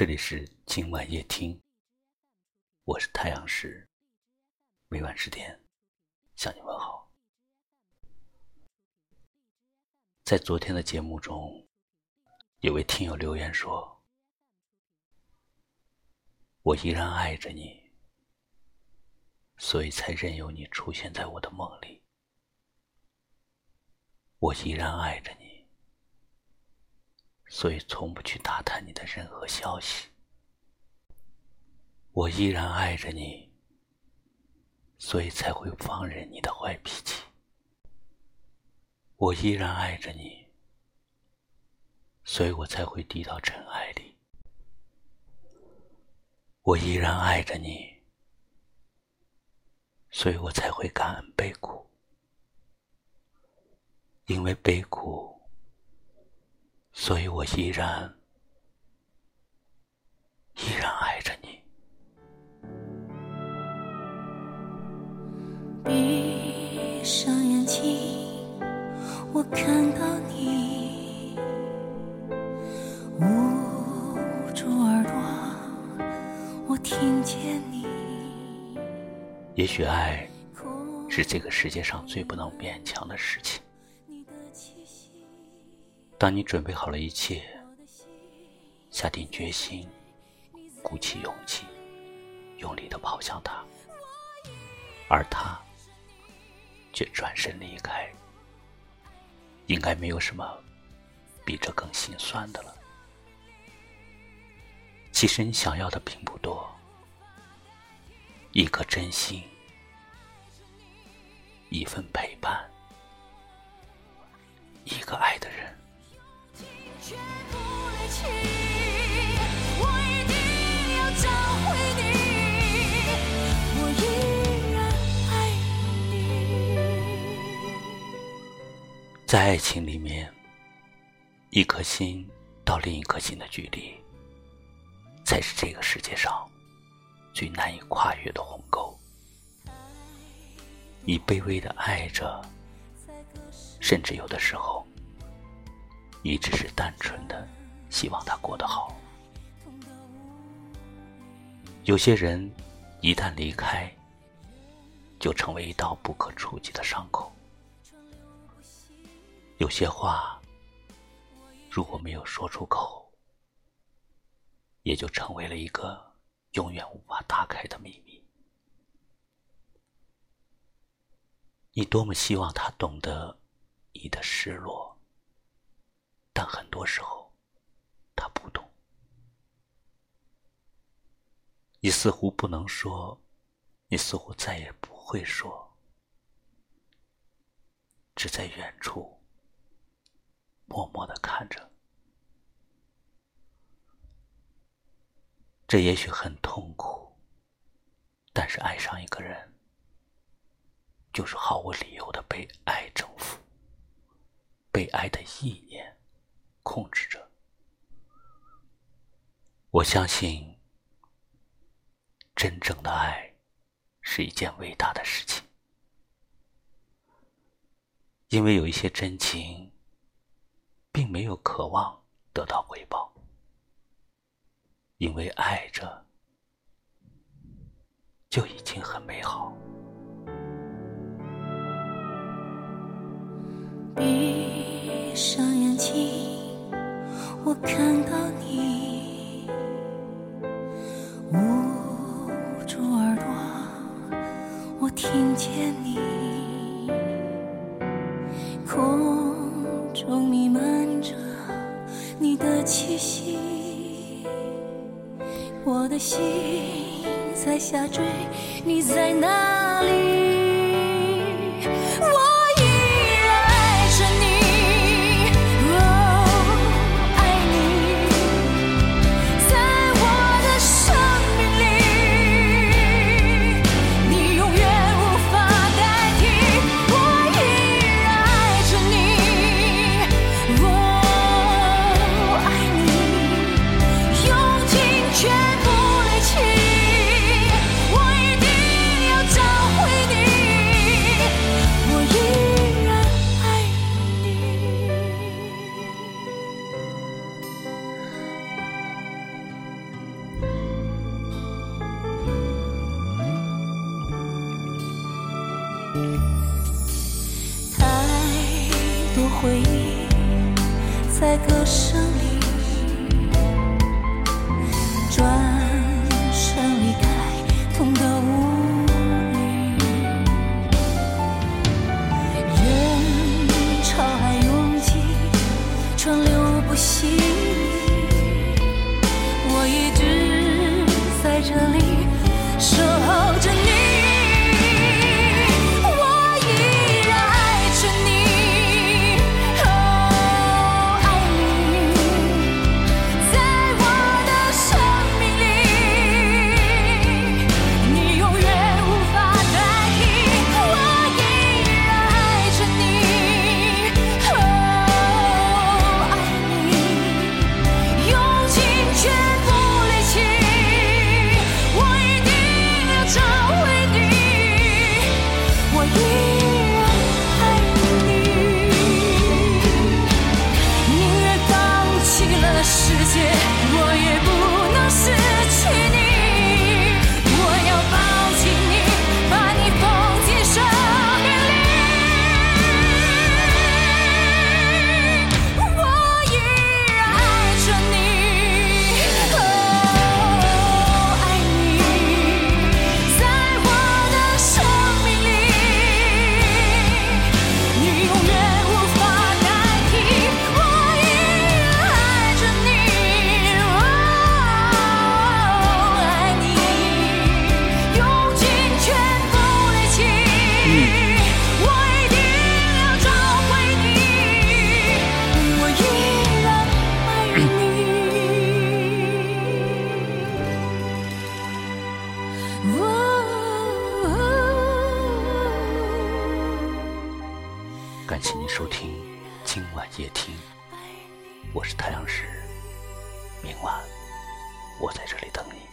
这里是今晚夜听，我是太阳石，每晚十点向你问好。在昨天的节目中，有位听友留言说：“我依然爱着你，所以才任由你出现在我的梦里。我依然爱着你。”所以，从不去打探你的任何消息。我依然爱着你，所以才会放任你的坏脾气。我依然爱着你，所以我才会低到尘埃里。我依然爱着你，所以我才会感恩悲苦，因为悲苦。所以我依然依然爱着你。闭上眼睛，我看到你；捂住耳朵，我听见你。也许爱是这个世界上最不能勉强的事情。当你准备好了一切，下定决心，鼓起勇气，用力的跑向他，而他却转身离开，应该没有什么比这更心酸的了。其实你想要的并不多，一颗真心，一份陪伴，一个爱的人。在爱情里面，一颗心到另一颗心的距离，才是这个世界上最难以跨越的鸿沟。你卑微的爱着，甚至有的时候。你只是单纯的希望他过得好。有些人一旦离开，就成为一道不可触及的伤口。有些话如果没有说出口，也就成为了一个永远无法打开的秘密。你多么希望他懂得你的失落。但很多时候，他不懂。你似乎不能说，你似乎再也不会说，只在远处默默的看着。这也许很痛苦，但是爱上一个人，就是毫无理由的被爱征服，被爱的意念。控制着。我相信，真正的爱是一件伟大的事情，因为有一些真情，并没有渴望得到回报，因为爱着就已经很美好。闭上眼睛。我看到你听见你空中弥漫着你的气息，我的心在下坠，你在哪里？感谢您收听今晚夜听，我是太阳石，明晚我在这里等你。